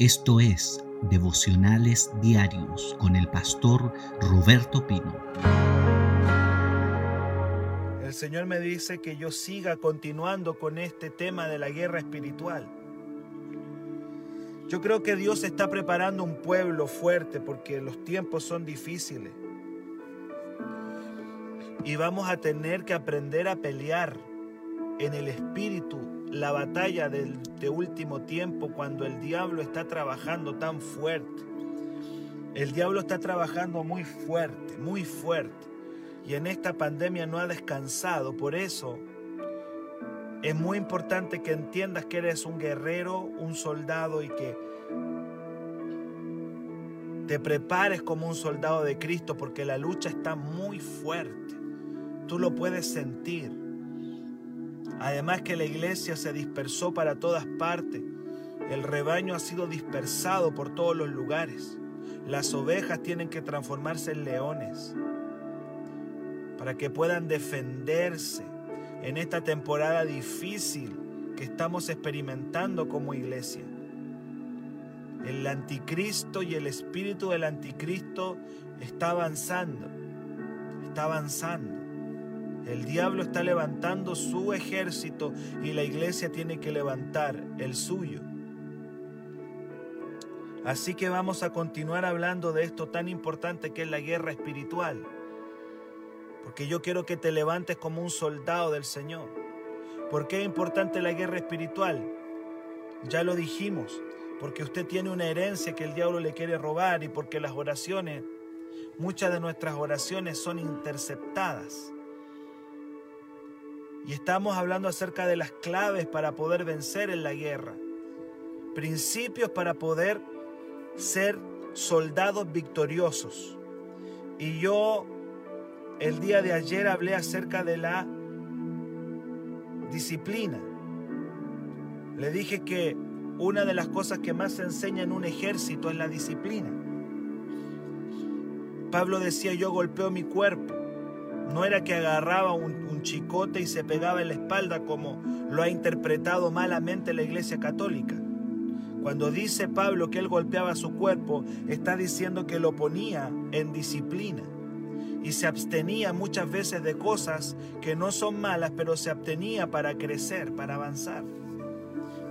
Esto es Devocionales Diarios con el pastor Roberto Pino. El Señor me dice que yo siga continuando con este tema de la guerra espiritual. Yo creo que Dios está preparando un pueblo fuerte porque los tiempos son difíciles. Y vamos a tener que aprender a pelear en el espíritu la batalla del, de último tiempo cuando el diablo está trabajando tan fuerte. El diablo está trabajando muy fuerte, muy fuerte. Y en esta pandemia no ha descansado. Por eso es muy importante que entiendas que eres un guerrero, un soldado y que te prepares como un soldado de Cristo porque la lucha está muy fuerte. Tú lo puedes sentir. Además que la iglesia se dispersó para todas partes. El rebaño ha sido dispersado por todos los lugares. Las ovejas tienen que transformarse en leones para que puedan defenderse en esta temporada difícil que estamos experimentando como iglesia. El anticristo y el espíritu del anticristo está avanzando, está avanzando. El diablo está levantando su ejército y la iglesia tiene que levantar el suyo. Así que vamos a continuar hablando de esto tan importante que es la guerra espiritual. Porque yo quiero que te levantes como un soldado del Señor. ¿Por qué es importante la guerra espiritual? Ya lo dijimos, porque usted tiene una herencia que el diablo le quiere robar y porque las oraciones, muchas de nuestras oraciones son interceptadas. Y estamos hablando acerca de las claves para poder vencer en la guerra. Principios para poder ser soldados victoriosos. Y yo el día de ayer hablé acerca de la disciplina. Le dije que una de las cosas que más se enseña en un ejército es la disciplina. Pablo decía, yo golpeo mi cuerpo no era que agarraba un, chicote y se pegaba en la espalda como lo ha interpretado malamente la Iglesia Católica. Cuando dice Pablo que él golpeaba su cuerpo, está diciendo que lo ponía en disciplina y se abstenía muchas veces de cosas que no son malas, pero se abstenía para crecer, para avanzar,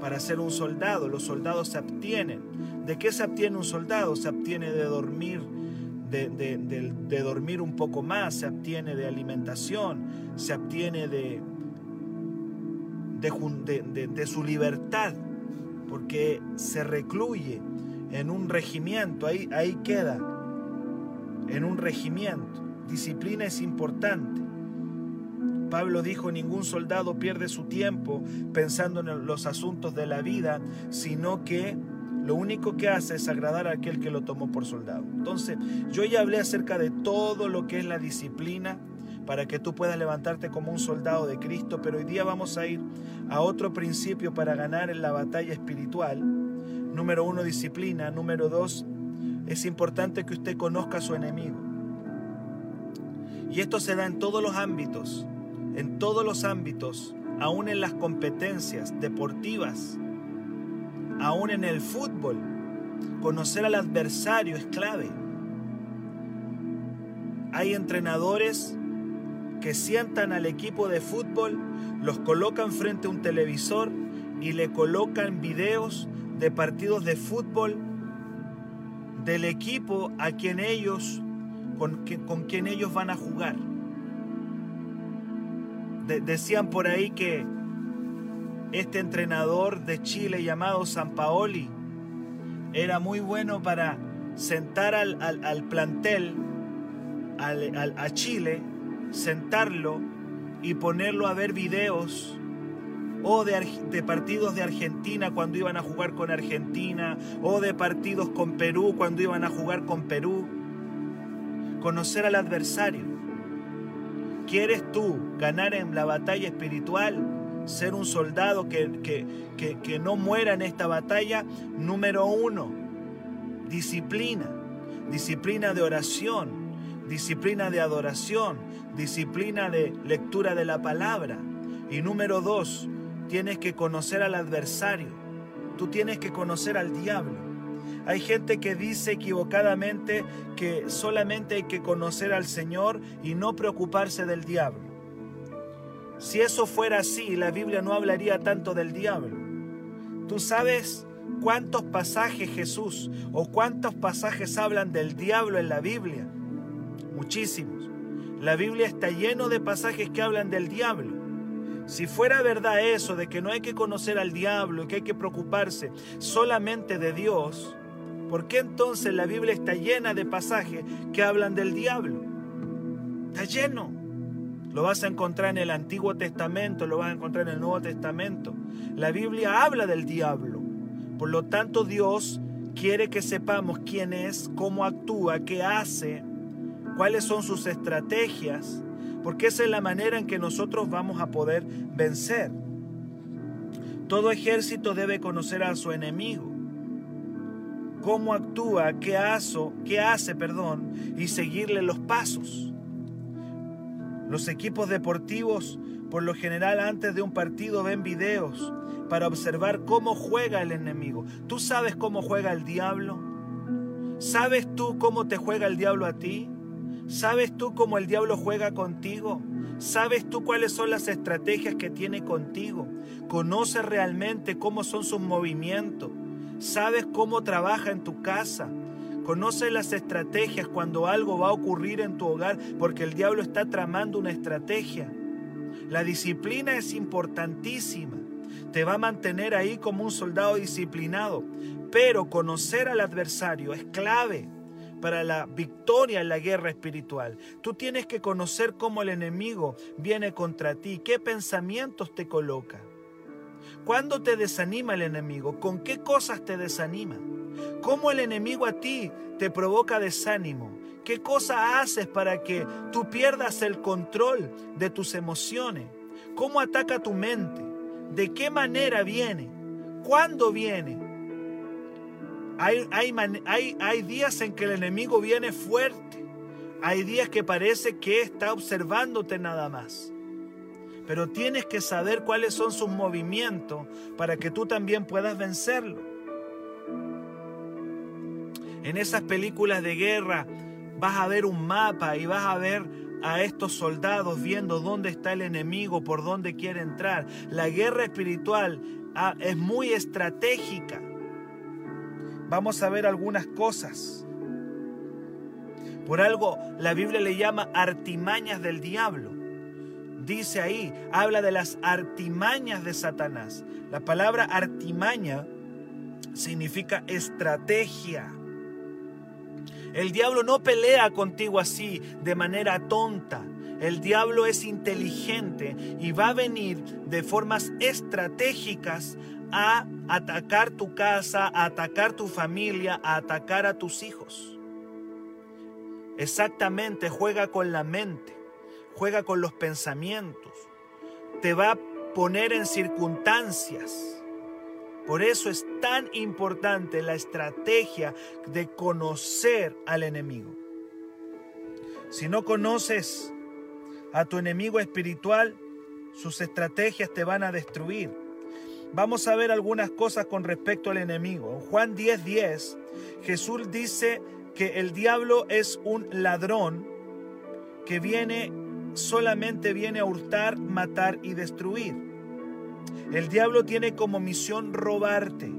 para ser un soldado. Los soldados se abstienen. ¿De qué se abstiene un soldado? Se abstiene de dormir de, dormir un poco más, se abstiene de alimentación, se abstiene de, de, su libertad, porque se recluye en un regimiento, ahí, ahí queda, en un regimiento. Disciplina es importante. Pablo dijo, ningún soldado pierde su tiempo pensando en los asuntos de la vida, sino que lo único que hace es agradar a aquel que lo tomó por soldado. Entonces, yo ya hablé acerca de todo lo que es la disciplina para que tú puedas levantarte como un soldado de Cristo, pero hoy día vamos a ir a otro principio para ganar en la batalla espiritual. Número uno, disciplina. Número dos, es importante que usted conozca a su enemigo. Y esto se da en todos los ámbitos, en todos los ámbitos, aún en las competencias deportivas aún en el fútbol, conocer al adversario es clave. Hay entrenadores que sientan al equipo de fútbol, los colocan frente a un televisor y le colocan videos de partidos de fútbol del equipo a quien ellos con, con quien ellos van a jugar. decían por ahí que este entrenador de Chile llamado San Paoli era muy bueno para sentar al, plantel, a Chile, sentarlo y ponerlo a ver videos o de, de, partidos de Argentina cuando iban a jugar con Argentina, o de partidos con Perú cuando iban a jugar con Perú. Conocer al adversario. ¿Quieres tú ganar en la batalla espiritual? Ser un soldado que, que, no muera en esta batalla, número uno, disciplina, disciplina de oración, disciplina de adoración, disciplina de lectura de la palabra. Y número dos, tienes que conocer al adversario, tú tienes que conocer al diablo. Hay gente que dice equivocadamente que solamente hay que conocer al Señor y no preocuparse del diablo. Si eso fuera así, la Biblia no hablaría tanto del diablo. ¿Tú sabes cuántos pasajes Jesús o cuántos pasajes hablan del diablo en la Biblia? Muchísimos. La Biblia está lleno de pasajes que hablan del diablo. Si fuera verdad eso de que no hay que conocer al diablo y que hay que preocuparse solamente de Dios, ¿por qué entonces la Biblia está llena de pasajes que hablan del diablo? Está lleno. Lo vas a encontrar en el Antiguo Testamento, lo vas a encontrar en el Nuevo Testamento. La Biblia habla del diablo. Por lo tanto, Dios quiere que sepamos quién es, cómo actúa, qué hace, cuáles son sus estrategias porque esa es la manera en que nosotros vamos a poder vencer. Todo ejército debe conocer a su enemigo, cómo actúa, qué hace, qué hace, perdón, y seguirle los pasos. Los equipos deportivos, por lo general, antes de un partido ven videos para observar cómo juega el enemigo. ¿Tú sabes cómo juega el diablo? ¿Sabes tú cómo te juega el diablo a ti? ¿Sabes tú cómo el diablo juega contigo? ¿Sabes tú cuáles son las estrategias que tiene contigo? ¿Conoces realmente cómo son sus movimientos? ¿Sabes cómo trabaja en tu casa? ¿Conoces las estrategias cuando algo va a ocurrir en tu hogar porque el diablo está tramando una estrategia? La disciplina es importantísima. Te va a mantener ahí como un soldado disciplinado. Pero conocer al adversario es clave para la victoria en la guerra espiritual. Tú tienes que conocer cómo el enemigo viene contra ti, qué pensamientos te coloca. ¿Cuándo te desanima el enemigo? ¿Con qué cosas te desanima? ¿Cómo el enemigo a ti te provoca desánimo? ¿Qué cosa haces para que tú pierdas el control de tus emociones? ¿Cómo ataca tu mente? ¿De qué manera viene? ¿Cuándo viene? Hay, hay, días en que el enemigo viene fuerte. Hay días que parece que está observándote nada más. Pero tienes que saber cuáles son sus movimientos para que tú también puedas vencerlo. En esas películas de guerra vas a ver un mapa y vas a ver a estos soldados viendo dónde está el enemigo, por dónde quiere entrar. La guerra espiritual ah, es muy estratégica. Vamos a ver algunas cosas. Por algo la Biblia le llama artimañas del diablo. Dice ahí, habla de las artimañas de Satanás. La palabra artimaña significa estrategia. El diablo no pelea contigo así de manera tonta. El diablo es inteligente y va a venir de formas estratégicas a atacar tu casa, a atacar tu familia, a atacar a tus hijos. Exactamente, juega con la mente, juega con los pensamientos, te va a poner en circunstancias. Por eso es tan importante la estrategia de conocer al enemigo. Si no conoces a tu enemigo espiritual, sus estrategias te van a destruir. Vamos a ver algunas cosas con respecto al enemigo. En Juan 10:10, 10, Jesús dice que el diablo es un ladrón que viene solamente viene a hurtar, matar y destruir. El diablo tiene como misión robarte.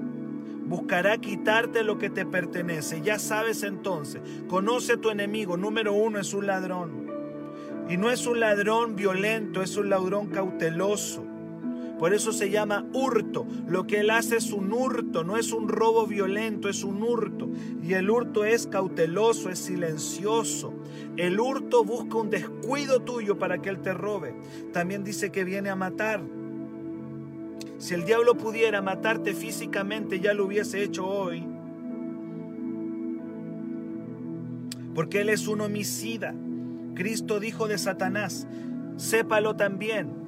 Buscará quitarte lo que te pertenece. Ya sabes entonces, conoce a tu enemigo. Número uno es un ladrón. Y no es un ladrón violento, es un ladrón cauteloso. Por eso se llama hurto. Lo que él hace es un hurto, no es un robo violento, es un hurto. Y el hurto es cauteloso, es silencioso. El hurto busca un descuido tuyo para que él te robe. También dice que viene a matar. Si el diablo pudiera matarte físicamente, ya lo hubiese hecho hoy. Porque él es un homicida. Cristo dijo de Satanás, sépalo también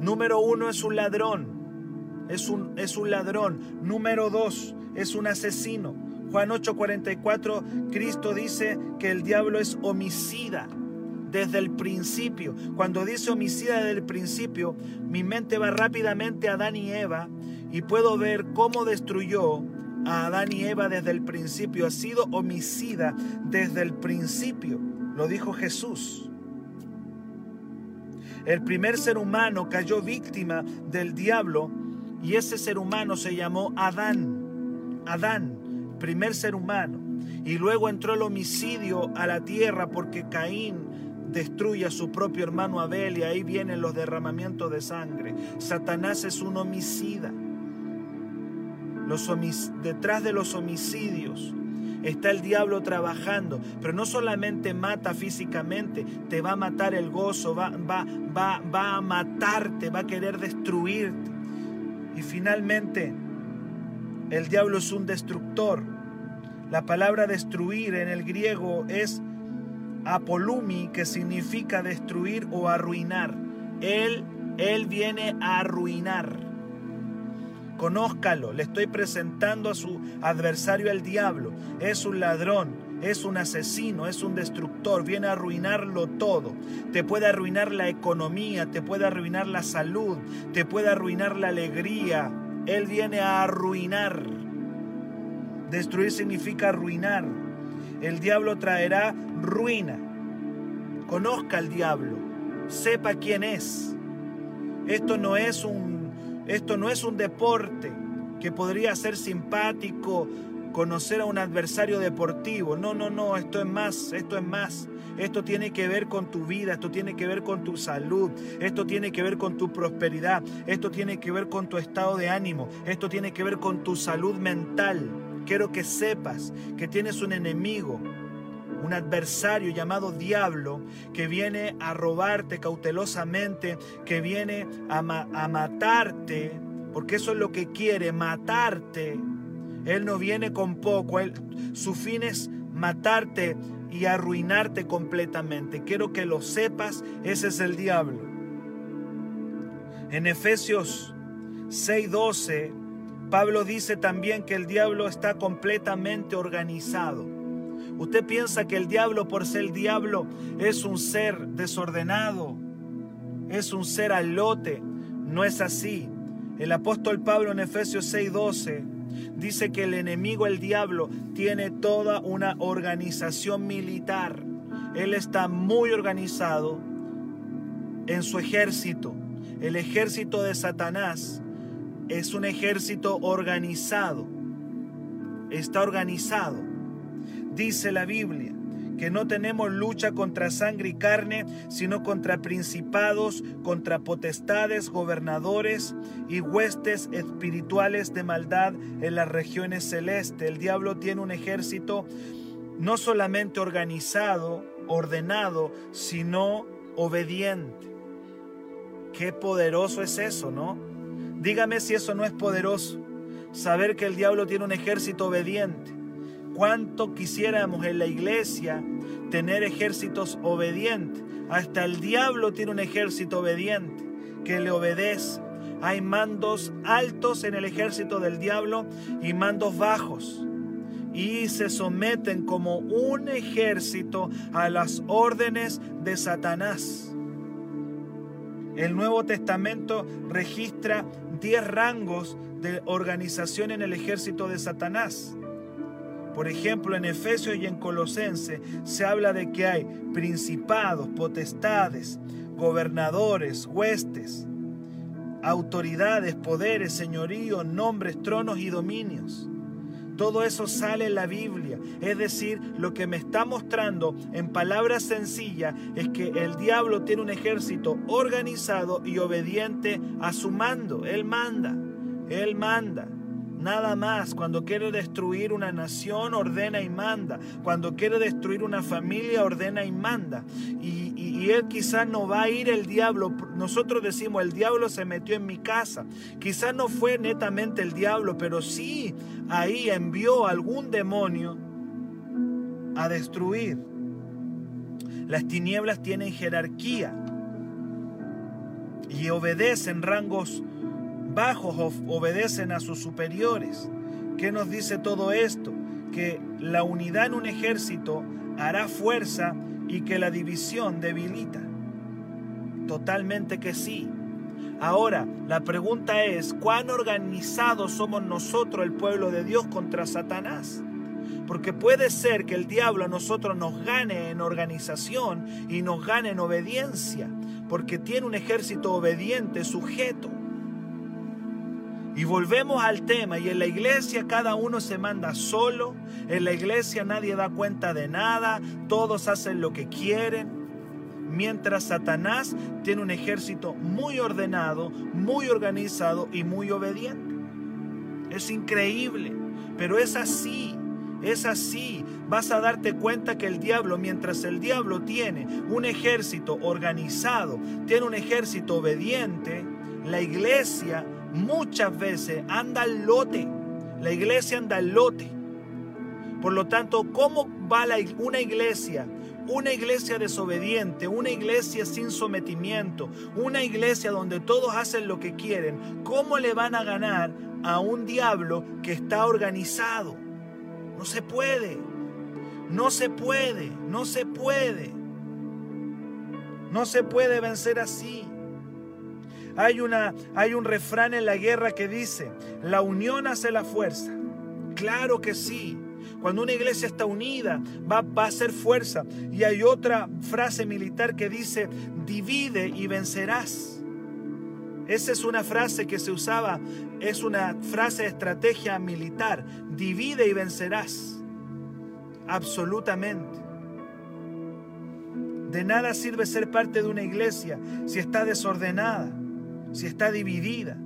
Número uno es un ladrón. Es un, es un ladrón. Número dos es un asesino. Juan 8:44, Cristo dice que el diablo es homicida desde el principio. Cuando dice homicida desde el principio, mi mente va rápidamente a Adán y Eva y puedo ver cómo destruyó a Adán y Eva desde el principio, ha sido homicida desde el principio, lo dijo Jesús. El primer ser humano cayó víctima del diablo y ese ser humano se llamó Adán. Adán, primer ser humano. Y luego entró el homicidio a la tierra porque Caín destruye a su propio hermano Abel y ahí vienen los derramamientos de sangre. Satanás es un homicida. Detrás de los homicidios está el diablo trabajando, pero no solamente mata físicamente, te va a matar el gozo, va, va, va, va a matarte, va a querer destruirte. Y finalmente, el diablo es un destructor. La palabra destruir en el griego es apolumi, que significa destruir o arruinar. Él, él viene a arruinar. Conózcalo, le estoy presentando a su adversario el diablo. Es un ladrón, es un asesino, es un destructor, viene a arruinarlo todo. Te puede arruinar la economía, te puede arruinar la salud, te puede arruinar la alegría. Él viene a arruinar. Destruir significa arruinar. El diablo traerá ruina. Conozca al diablo, sepa quién es. Esto no es un esto no es un deporte que podría ser simpático conocer a un adversario deportivo. No, no, no, esto es más, esto es más. Esto tiene que ver con tu vida, esto tiene que ver con tu salud, esto tiene que ver con tu prosperidad, esto tiene que ver con tu estado de ánimo, esto tiene que ver con tu salud mental. Quiero que sepas que tienes un enemigo, un adversario llamado diablo que viene a robarte cautelosamente, que viene a, matarte, porque eso es lo que quiere, matarte. Él no viene con poco, él, su fin es matarte y arruinarte completamente. Quiero que lo sepas, ese es el diablo. En Efesios 6:12, Pablo dice también que el diablo está completamente organizado. Usted piensa que el diablo, por ser el diablo, es un ser desordenado, es un ser alote. No es así. El apóstol Pablo en Efesios 6:12 dice que el enemigo, el diablo, tiene toda una organización militar. Él está muy organizado en su ejército. El ejército de Satanás es un ejército organizado. Está organizado. Dice la Biblia que no tenemos lucha contra sangre y carne, sino contra principados, contra potestades, gobernadores y huestes espirituales de maldad en las regiones celestes. El diablo tiene un ejército no solamente organizado, ordenado, sino obediente. Qué poderoso es eso, ¿no? Dígame si eso no es poderoso. Saber que el diablo tiene un ejército obediente cuánto quisiéramos en la iglesia tener ejércitos obedientes. Hasta el diablo tiene un ejército obediente que le obedece. Hay mandos altos en el ejército del diablo y mandos bajos. Y se someten como un ejército a las órdenes de Satanás. El Nuevo Testamento registra 10 rangos de organización en el ejército de Satanás. Por ejemplo, en Efesios y en Colosense se habla de que hay principados, potestades, gobernadores, huestes, autoridades, poderes, señoríos, nombres, tronos y dominios. Todo eso sale en la Biblia. Es decir, lo que me está mostrando en palabras sencillas es que el diablo tiene un ejército organizado y obediente a su mando. Él manda. Él manda. Nada más. Cuando quiere destruir una nación, ordena y manda. Cuando quiere destruir una familia, ordena y manda. Y, él quizás no va a ir el diablo. Nosotros decimos, el diablo se metió en mi casa. Quizás no fue netamente el diablo, pero sí ahí envió algún demonio a destruir. Las tinieblas tienen jerarquía y obedecen rangos bajos obedecen a sus superiores. ¿Qué nos dice todo esto? Que la unidad en un ejército hará fuerza y que la división debilita. Totalmente que sí. Ahora, la pregunta es, ¿cuán organizados somos nosotros, el pueblo de Dios, contra Satanás? Porque puede ser que el diablo a nosotros nos gane en organización y nos gane en obediencia, porque tiene un ejército obediente, sujeto. Y volvemos al tema, y en la iglesia cada uno se manda solo, en la iglesia nadie da cuenta de nada, todos hacen lo que quieren, mientras Satanás tiene un ejército muy ordenado, muy organizado y muy obediente. Es increíble, pero es así, es así. Vas a darte cuenta que el diablo, mientras el diablo tiene un ejército organizado, tiene un ejército obediente, la iglesia muchas veces anda al lote. La iglesia anda al lote. Por lo tanto, ¿cómo va una iglesia una iglesia desobediente, una iglesia sin sometimiento, una iglesia donde todos hacen lo que quieren, ¿cómo le van a ganar a un diablo que está organizado? No se puede, no se puede, no se puede. No se puede vencer así. Hay, una, hay un refrán en la guerra que dice, la unión hace la fuerza. Claro que sí. Cuando una iglesia está unida, va, va, a ser fuerza. Y hay otra frase militar que dice, divide y vencerás. Esa es una frase que se usaba, es una frase de estrategia militar. Divide y vencerás. Absolutamente. De nada sirve ser parte de una iglesia si está desordenada, si está dividida.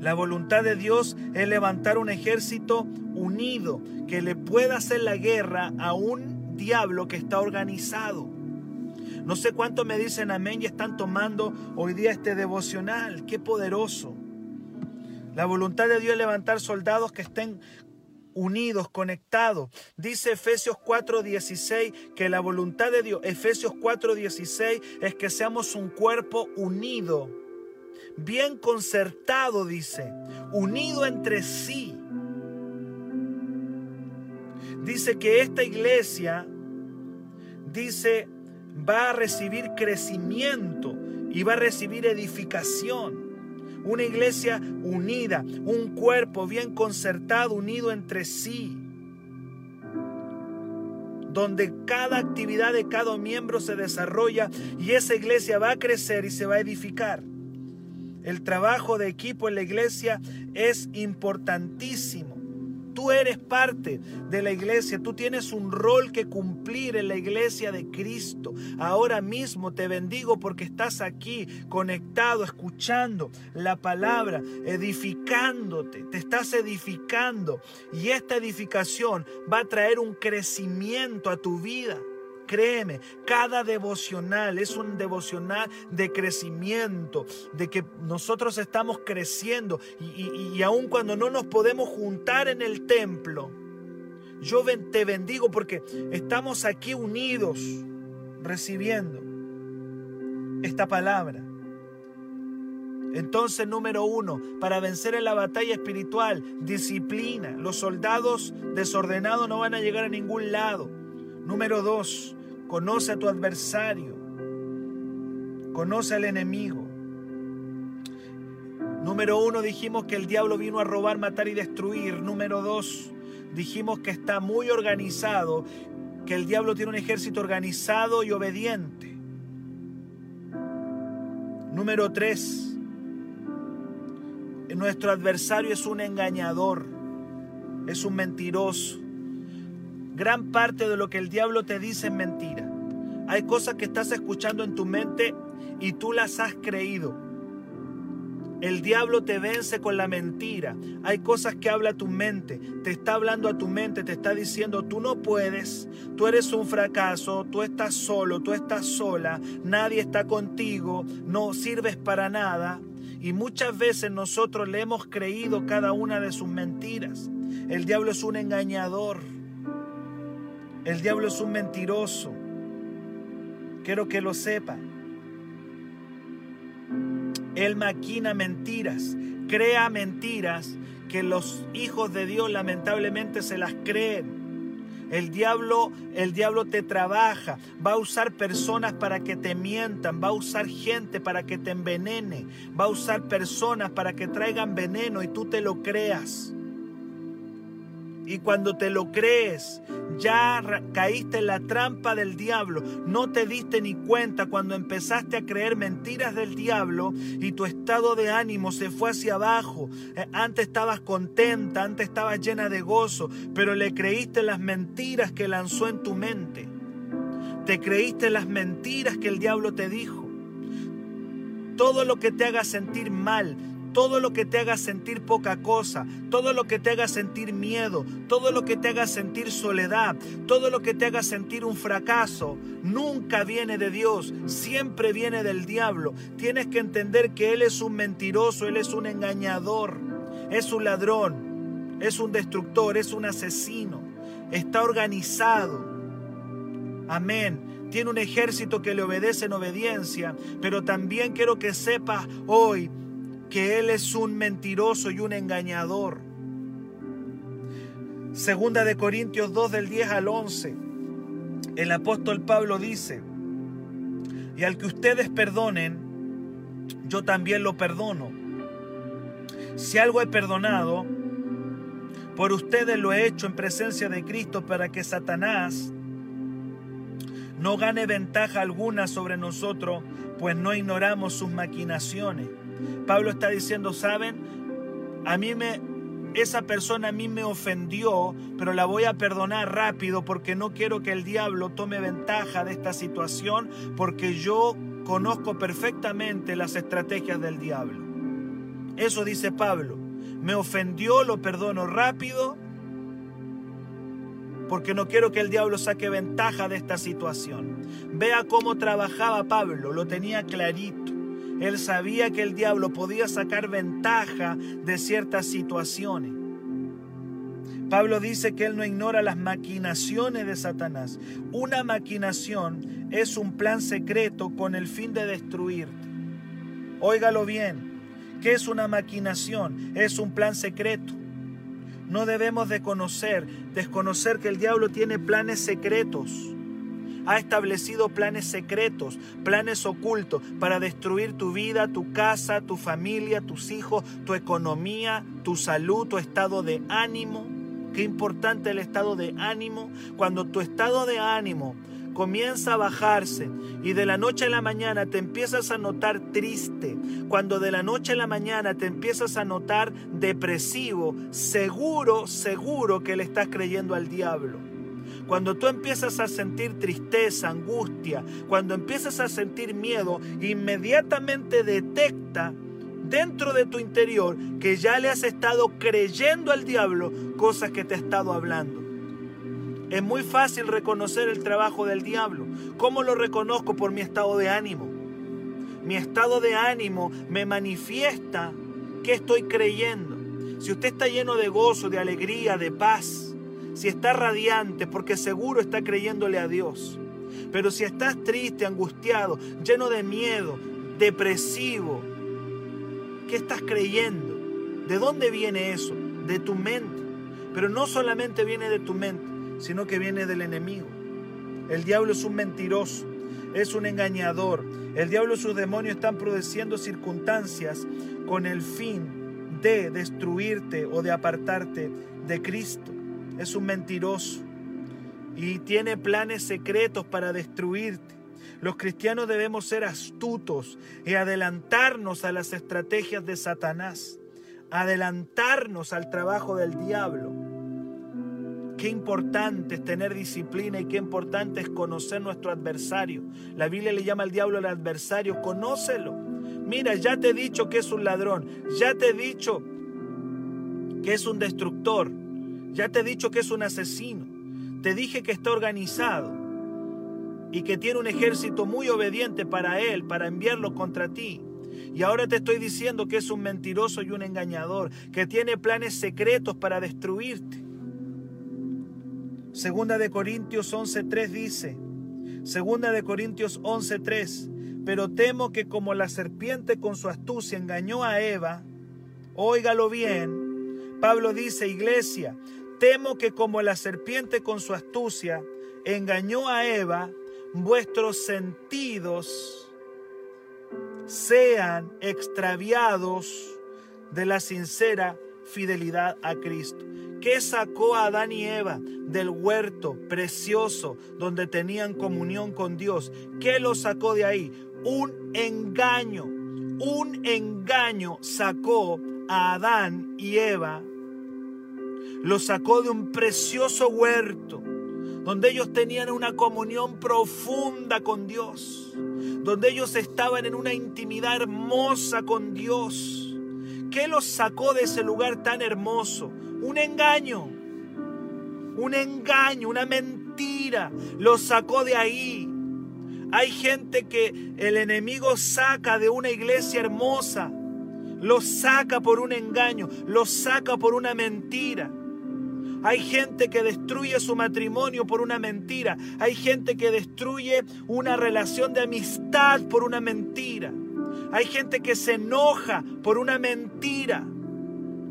La voluntad de Dios es levantar un ejército unido que le pueda hacer la guerra a un diablo que está organizado. No sé cuánto me dicen amén y están tomando hoy día este devocional. Qué poderoso. La voluntad de Dios es levantar soldados que estén unidos, conectados. Dice Efesios 4:16 que la voluntad de Dios, Efesios 4:16, es que seamos un cuerpo unido bien concertado, dice, unido entre sí. Dice que esta iglesia, dice, va a recibir crecimiento y va a recibir edificación. Una iglesia unida, un cuerpo bien concertado, unido entre sí donde cada actividad de cada miembro se desarrolla y esa iglesia va a crecer y se va a edificar. El trabajo de equipo en la iglesia es importantísimo. Tú eres parte de la iglesia, tú tienes un rol que cumplir en la iglesia de Cristo. Ahora mismo te bendigo porque estás aquí conectado, escuchando la palabra, edificándote, te estás edificando y esta edificación va a traer un crecimiento a tu vida. Créeme, cada devocional es un devocional de crecimiento, de que nosotros estamos creciendo y, aun cuando no nos podemos juntar en el templo, yo te bendigo porque estamos aquí unidos recibiendo esta palabra. Entonces, número uno, para vencer en la batalla espiritual, disciplina. Los soldados desordenados no van a llegar a ningún lado. Número dos, Conoce a tu adversario. Conoce al enemigo. Número uno, dijimos que el diablo vino a robar, matar y destruir. Número dos, dijimos que está muy organizado, que el diablo tiene un ejército organizado y obediente. Número tres, nuestro adversario es un engañador, es un mentiroso. Gran parte de lo que el diablo te dice es mentira. Hay cosas que estás escuchando en tu mente y tú las has creído. El diablo te vence con la mentira. Hay cosas que habla tu mente. Te está hablando a tu mente, te está diciendo, tú no puedes, tú eres un fracaso, tú estás solo, tú estás sola, nadie está contigo, no sirves para nada. Y muchas veces nosotros le hemos creído cada una de sus mentiras. El diablo es un engañador. El diablo es un mentiroso. Quiero que lo sepa. Él maquina mentiras, crea mentiras que los hijos de Dios lamentablemente se las creen. El diablo, el diablo te trabaja, va a usar personas para que te mientan, va a usar gente para que te envenene, va a usar personas para que traigan veneno y tú te lo creas. Y cuando te lo crees, ya caíste en la trampa del diablo. No te diste ni cuenta cuando empezaste a creer mentiras del diablo y tu estado de ánimo se fue hacia abajo. Eh, antes estabas contenta, antes estabas llena de gozo, pero le creíste las mentiras que lanzó en tu mente. Te creíste las mentiras que el diablo te dijo. Todo lo que te haga sentir mal, todo lo que te haga sentir poca cosa, todo lo que te haga sentir miedo, todo lo que te haga sentir soledad, todo lo que te haga sentir un fracaso, nunca viene de Dios, siempre viene del diablo. Tienes que entender que Él es un mentiroso, Él es un engañador, es un ladrón, es un destructor, es un asesino, está organizado. Amén tiene un ejército que le obedece en obediencia, pero también quiero que sepas hoy que Él es un mentiroso y un engañador. Segunda de Corintios 2 del 10 al 11. El apóstol Pablo dice, y al que ustedes perdonen, yo también lo perdono. Si algo he perdonado, por ustedes lo he hecho en presencia de Cristo para que Satanás no gane ventaja alguna sobre nosotros, pues no ignoramos sus maquinaciones. Pablo está diciendo, ¿saben? A mí me, esa persona a mí me ofendió, pero la voy a perdonar rápido porque no quiero que el diablo tome ventaja de esta situación porque yo conozco perfectamente las estrategias del diablo. Eso dice Pablo. Me ofendió, lo perdono rápido porque no quiero que el diablo saque ventaja de esta situación. Vea cómo trabajaba Pablo, lo tenía clarito. Él sabía que el diablo podía sacar ventaja de ciertas situaciones. Pablo dice que él no ignora las maquinaciones de Satanás. Una maquinación es un plan secreto con el fin de destruirte. Óigalo bien. ¿Qué es una maquinación? Es un plan secreto. No debemos de conocer, desconocer que el diablo tiene planes secretos ha establecido planes secretos, planes ocultos para destruir tu vida, tu casa, tu familia, tus hijos, tu economía, tu salud, tu estado de ánimo. Qué importante el estado de ánimo. Cuando tu estado de ánimo comienza a bajarse y de la noche a la mañana te empiezas a notar triste, cuando de la noche a la mañana te empiezas a notar depresivo, seguro, seguro que le estás creyendo al diablo. Cuando tú empiezas a sentir tristeza, angustia, cuando empiezas a sentir miedo, inmediatamente detecta dentro de tu interior que ya le has estado creyendo al diablo cosas que te ha estado hablando. Es muy fácil reconocer el trabajo del diablo. ¿Cómo lo reconozco? Por mi estado de ánimo. Mi estado de ánimo me manifiesta que estoy creyendo. Si usted está lleno de gozo, de alegría, de paz, si está radiante, porque seguro está creyéndole a Dios. Pero si estás triste, angustiado, lleno de miedo, depresivo, ¿qué estás creyendo? ¿De dónde viene eso? De tu mente. Pero no solamente viene de tu mente, sino que viene del enemigo. El diablo es un mentiroso, es un engañador. El diablo y sus demonios están produciendo circunstancias con el fin de destruirte o de apartarte de Cristo es un mentiroso y tiene planes secretos para destruirte. Los cristianos debemos ser astutos y adelantarnos a las estrategias de Satanás, adelantarnos al trabajo del diablo. Qué importante es tener disciplina y qué importante es conocer nuestro adversario. La Biblia le llama al diablo el adversario, conócelo. Mira, ya te he dicho que es un ladrón, ya te he dicho que es un destructor, ya te he dicho que es un asesino. Te dije que está organizado y que tiene un ejército muy obediente para él, para enviarlo contra ti. Y ahora te estoy diciendo que es un mentiroso y un engañador, que tiene planes secretos para destruirte. Segunda de Corintios 11:3 dice, Segunda de Corintios 11:3, pero temo que como la serpiente con su astucia engañó a Eva, óigalo bien, Pablo dice, iglesia, temo que como la serpiente con su astucia engañó a Eva, vuestros sentidos sean extraviados de la sincera fidelidad a Cristo. ¿Qué sacó a Adán y Eva del huerto precioso donde tenían comunión con Dios? ¿Qué lo sacó de ahí? Un engaño. Un engaño sacó a Adán y Eva. Lo sacó de un precioso huerto donde ellos tenían una comunión profunda con Dios, donde ellos estaban en una intimidad hermosa con Dios. ¿Qué los sacó de ese lugar tan hermoso? Un engaño, un engaño, una mentira. Los sacó de ahí. Hay gente que el enemigo saca de una iglesia hermosa, los saca por un engaño, los saca por una mentira. Hay gente que destruye su matrimonio por una mentira. Hay gente que destruye una relación de amistad por una mentira. Hay gente que se enoja por una mentira.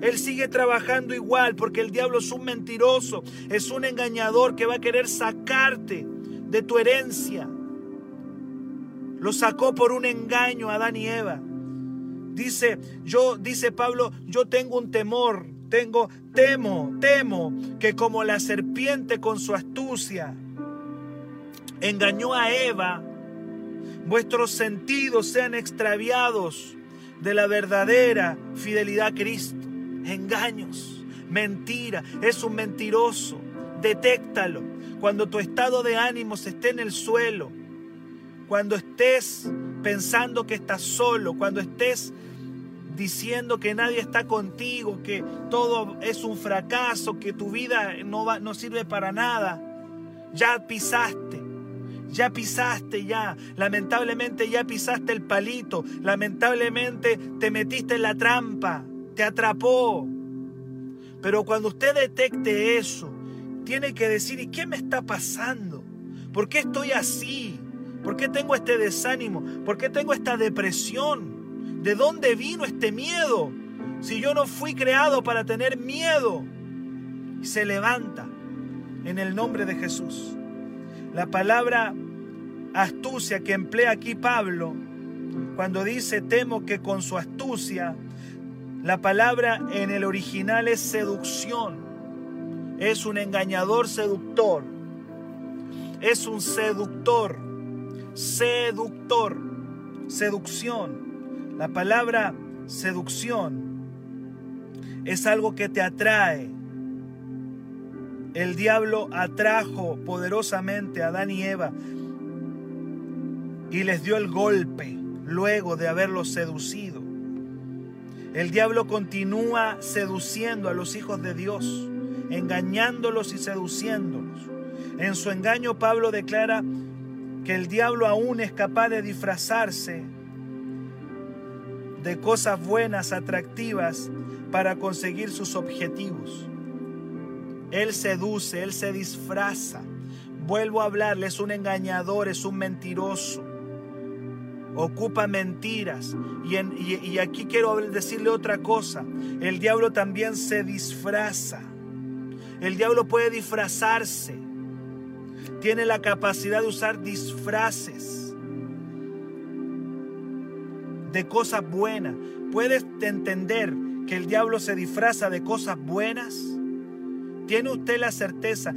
Él sigue trabajando igual porque el diablo es un mentiroso, es un engañador que va a querer sacarte de tu herencia. Lo sacó por un engaño a Adán y Eva. Dice, yo dice Pablo, yo tengo un temor, tengo temo, temo que como la serpiente con su astucia engañó a Eva, vuestros sentidos sean extraviados de la verdadera fidelidad a Cristo. Engaños, mentira, es un mentiroso. Detéctalo. Cuando tu estado de ánimo esté en el suelo, cuando estés pensando que estás solo, cuando estés diciendo que nadie está contigo, que todo es un fracaso, que tu vida no, va, no sirve para nada, ya pisaste ya pisaste ya, lamentablemente ya pisaste el palito, lamentablemente te metiste en la trampa, te atrapó. Pero cuando usted detecte eso, tiene que decir, ¿y qué me está pasando? ¿Por qué estoy así? ¿Por qué tengo este desánimo? ¿Por qué tengo esta depresión? ¿De dónde vino este miedo? Si yo no fui creado para tener miedo. Se levanta en el nombre de Jesús. La palabra astucia que emplea aquí Pablo, cuando dice temo que con su astucia, la palabra en el original es seducción. Es un engañador seductor. Es un seductor. Seductor. Seducción. La palabra seducción es algo que te atrae, el diablo atrajo poderosamente a Adán y Eva y les dio el golpe luego de haberlos seducido. El diablo continúa seduciendo a los hijos de Dios, engañándolos y seduciéndolos. En su engaño Pablo declara que el diablo aún es capaz de disfrazarse de cosas buenas, atractivas, para conseguir sus objetivos. Él seduce, Él se disfraza. Vuelvo a hablarle, es un engañador, es un mentiroso. Ocupa mentiras. Y, y aquí quiero decirle otra cosa. El diablo también se disfraza. El diablo puede disfrazarse. Tiene la capacidad de usar disfraces de cosas buenas. ¿Puedes entender que el diablo se disfraza de cosas buenas? ¿Tiene usted la certeza?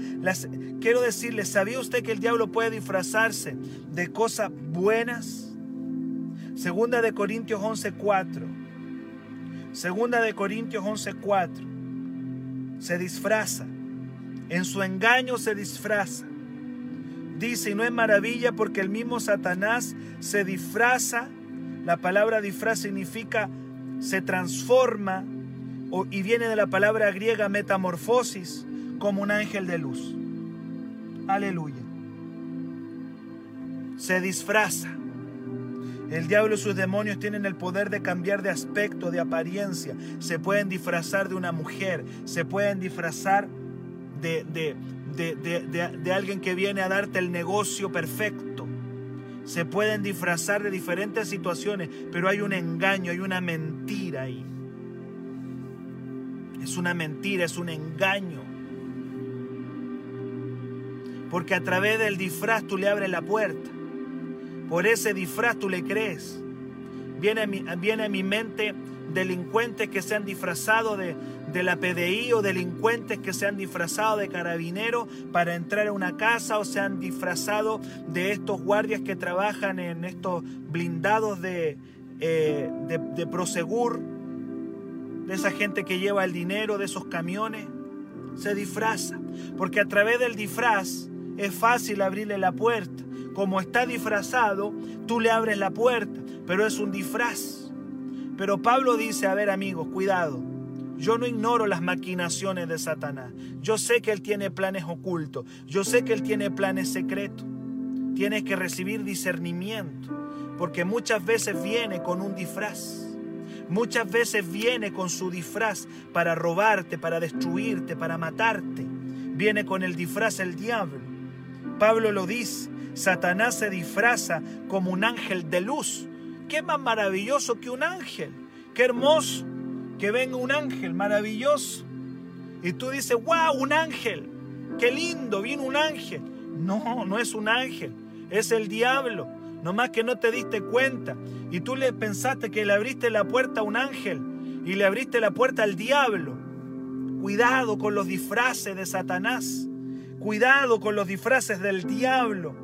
quiero decirle, ¿sabía usted que el diablo puede disfrazarse de cosas buenas? Segunda de Corintios 11:4. Segunda de Corintios 11:4. Se disfraza. En su engaño se disfraza. Dice, y no es maravilla porque el mismo Satanás se disfraza. La palabra disfraz significa se transforma y viene de la palabra griega metamorfosis, como un ángel de luz. Aleluya. Se disfraza. El diablo y sus demonios tienen el poder de cambiar de aspecto, de apariencia. Se pueden disfrazar de una mujer, se pueden disfrazar de, de, de, de, alguien que viene a darte el negocio perfecto se pueden disfrazar de diferentes situaciones, pero hay un engaño, hay una mentira ahí. Es una mentira, es un engaño. Porque a través del disfraz tú le abres la puerta. Por ese disfraz tú le crees. Viene a mi, viene a mi mente delincuentes que se han disfrazado de, de la PDI o delincuentes que se han disfrazado de carabinero para entrar a una casa o se han disfrazado de estos guardias que trabajan en estos blindados de, eh, de, de Prosegur, de esa gente que lleva el dinero de esos camiones. Se disfraza, porque a través del disfraz es fácil abrirle la puerta. Como está disfrazado, tú le abres la puerta, pero es un disfraz. Pero Pablo dice, a ver amigos, cuidado, yo no ignoro las maquinaciones de Satanás. Yo sé que Él tiene planes ocultos. Yo sé que Él tiene planes secretos. Tienes que recibir discernimiento. Porque muchas veces viene con un disfraz. Muchas veces viene con su disfraz para robarte, para destruirte, para matarte. Viene con el disfraz el diablo. Pablo lo dice. Satanás se disfraza como un ángel de luz. ¿Qué más maravilloso que un ángel? Qué hermoso que venga un ángel maravilloso. Y tú dices, wow, un ángel. Qué lindo, viene un ángel. No, no es un ángel, es el diablo. Nomás que no te diste cuenta. Y tú le pensaste que le abriste la puerta a un ángel y le abriste la puerta al diablo. Cuidado con los disfraces de Satanás. Cuidado con los disfraces del diablo.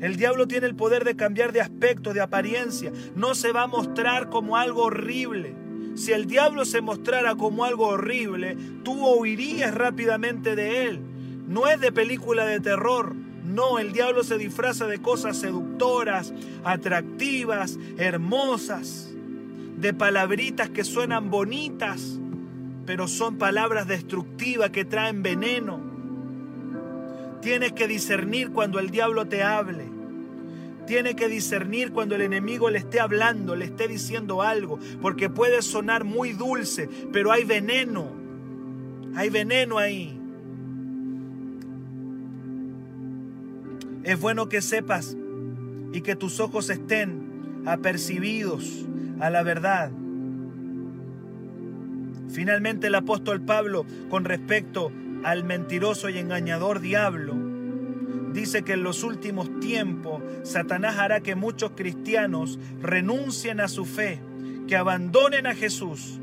El diablo tiene el poder de cambiar de aspecto, de apariencia. No se va a mostrar como algo horrible. Si el diablo se mostrara como algo horrible, tú huirías rápidamente de él. No es de película de terror. No, el diablo se disfraza de cosas seductoras, atractivas, hermosas, de palabritas que suenan bonitas, pero son palabras destructivas que traen veneno. Tienes que discernir cuando el diablo te hable. Tiene que discernir cuando el enemigo le esté hablando, le esté diciendo algo, porque puede sonar muy dulce, pero hay veneno. Hay veneno ahí. Es bueno que sepas y que tus ojos estén apercibidos a la verdad. Finalmente el apóstol Pablo, con respecto al mentiroso y engañador diablo, dice que en los últimos tiempos Satanás hará que muchos cristianos renuncien a su fe, que abandonen a Jesús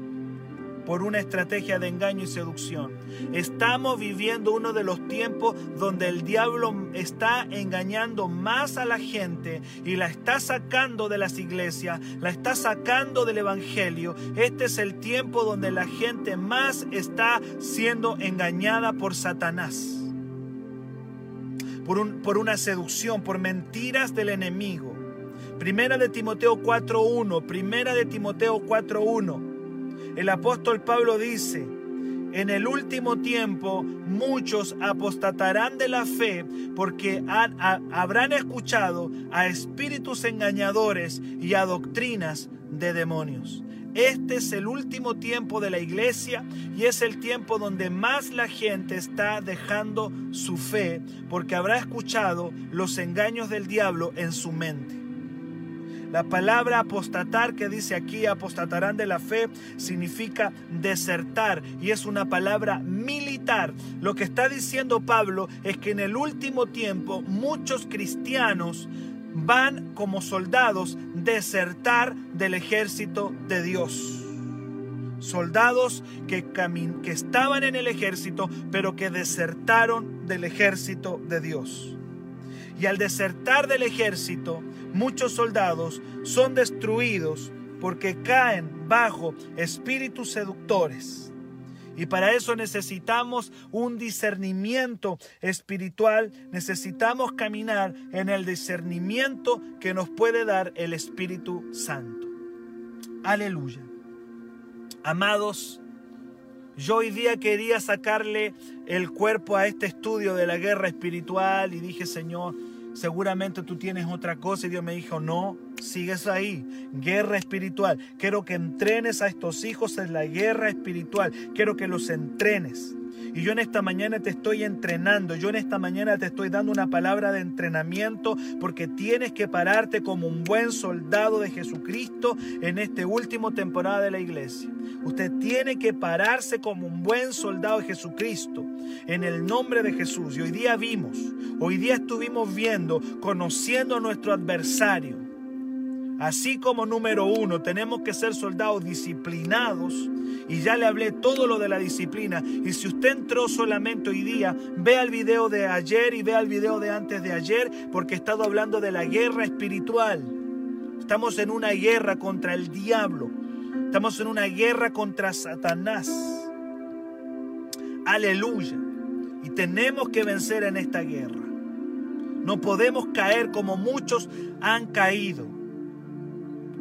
por una estrategia de engaño y seducción. Estamos viviendo uno de los tiempos donde el diablo está engañando más a la gente y la está sacando de las iglesias, la está sacando del evangelio. Este es el tiempo donde la gente más está siendo engañada por Satanás por, una seducción, por mentiras del enemigo. Primera de Timoteo 4.1, primera de Timoteo 4.1. El apóstol Pablo dice, en el último tiempo muchos apostatarán de la fe porque habrán escuchado a espíritus engañadores y a doctrinas de demonios. Este es el último tiempo de la iglesia y es el tiempo donde más la gente está dejando su fe porque habrá escuchado los engaños del diablo en su mente. La palabra apostatar que dice aquí, apostatarán de la fe, significa desertar y es una palabra militar. Lo que está diciendo Pablo es que en el último tiempo muchos cristianos van como soldados desertar del ejército de Dios. Soldados que, que estaban en el ejército, pero que desertaron del ejército de Dios. Y al desertar del ejército, muchos soldados son destruidos porque caen bajo espíritus seductores y para eso necesitamos un discernimiento espiritual, necesitamos caminar en el discernimiento que nos puede dar el Espíritu Santo. Aleluya. Amados, yo hoy día quería sacarle el cuerpo a este estudio de la guerra espiritual y dije, Señor, seguramente tú tienes otra cosa y Dios me dijo, no, sigues ahí, guerra espiritual. Quiero que entrenes a estos hijos en la guerra espiritual, quiero que los entrenes. Y yo en esta mañana te estoy entrenando, yo en esta mañana te estoy dando una palabra de entrenamiento porque tienes que pararte como un buen soldado de Jesucristo en esta última temporada de la iglesia. Usted tiene que pararse como un buen soldado de Jesucristo en el nombre de Jesús. Y hoy día vimos, hoy día estuvimos viendo, conociendo a nuestro adversario Así como número uno, tenemos que ser soldados disciplinados. Y ya le hablé todo lo de la disciplina. Y si usted entró solamente hoy día, vea el video de ayer y vea el video de antes de ayer, porque he estado hablando de la guerra espiritual. Estamos en una guerra contra el diablo. Estamos en una guerra contra Satanás. Aleluya. Y tenemos que vencer en esta guerra. No podemos caer como muchos han caído.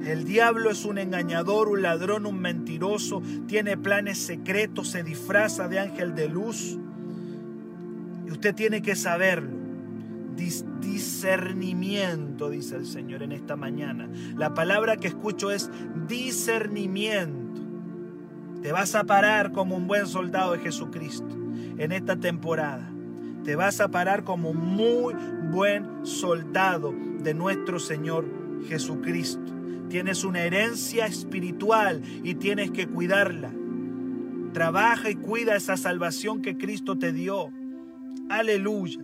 El diablo es un engañador, un ladrón, un mentiroso, tiene planes secretos, se disfraza de ángel de luz. Y usted tiene que saberlo. discernimiento, dice el Señor en esta mañana. La palabra que escucho es discernimiento. Te vas a parar como un buen soldado de Jesucristo en esta temporada. Te vas a parar como un muy buen soldado de nuestro Señor Jesucristo. Tienes una herencia espiritual y tienes que cuidarla. Trabaja y cuida esa salvación que Cristo te dio. Aleluya.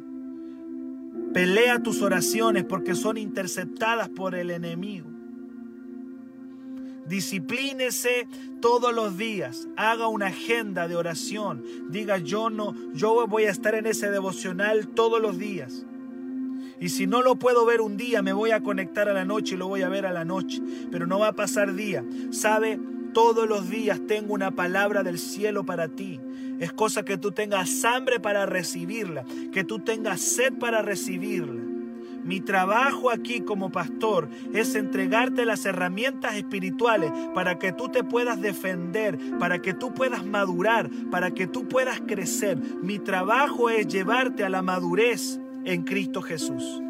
Pelea tus oraciones porque son interceptadas por el enemigo. Disciplínese todos los días. Haga una agenda de oración. Diga, yo no, yo voy a estar en ese devocional todos los días. Y si no lo puedo ver un día, me voy a conectar a la noche y lo voy a ver a la noche. Pero no va a pasar día. ¿Sabe? Todos los días tengo una palabra del cielo para ti. Es cosa que tú tengas hambre para recibirla, que tú tengas sed para recibirla. Mi trabajo aquí como pastor es entregarte las herramientas espirituales para que tú te puedas defender, para que tú puedas madurar, para que tú puedas crecer. Mi trabajo es llevarte a la madurez en Cristo Jesús.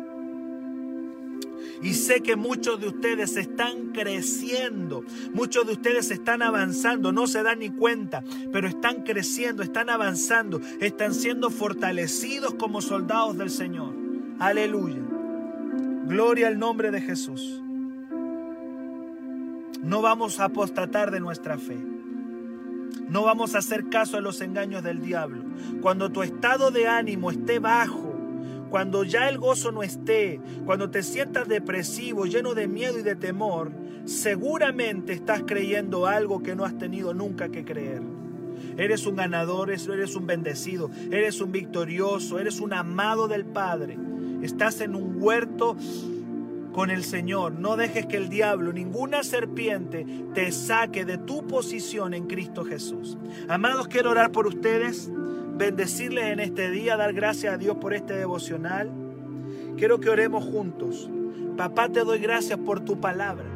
Y sé que muchos de ustedes están creciendo, muchos de ustedes están avanzando, no se dan ni cuenta, pero están creciendo, están avanzando, están siendo fortalecidos como soldados del Señor. Aleluya. Gloria al nombre de Jesús. No vamos a apostatar de nuestra fe. No vamos a hacer caso a los engaños del diablo. Cuando tu estado de ánimo esté bajo, cuando ya el gozo no esté, cuando te sientas depresivo, lleno de miedo y de temor, seguramente estás creyendo algo que no has tenido nunca que creer. Eres un ganador, eres un bendecido, eres un victorioso, eres un amado del Padre. Estás en un huerto con el Señor. No dejes que el diablo, ninguna serpiente, te saque de tu posición en Cristo Jesús. Amados, quiero orar por ustedes bendecirles en este día, dar gracias a Dios por este devocional. Quiero que oremos juntos. Papá, te doy gracias por tu palabra.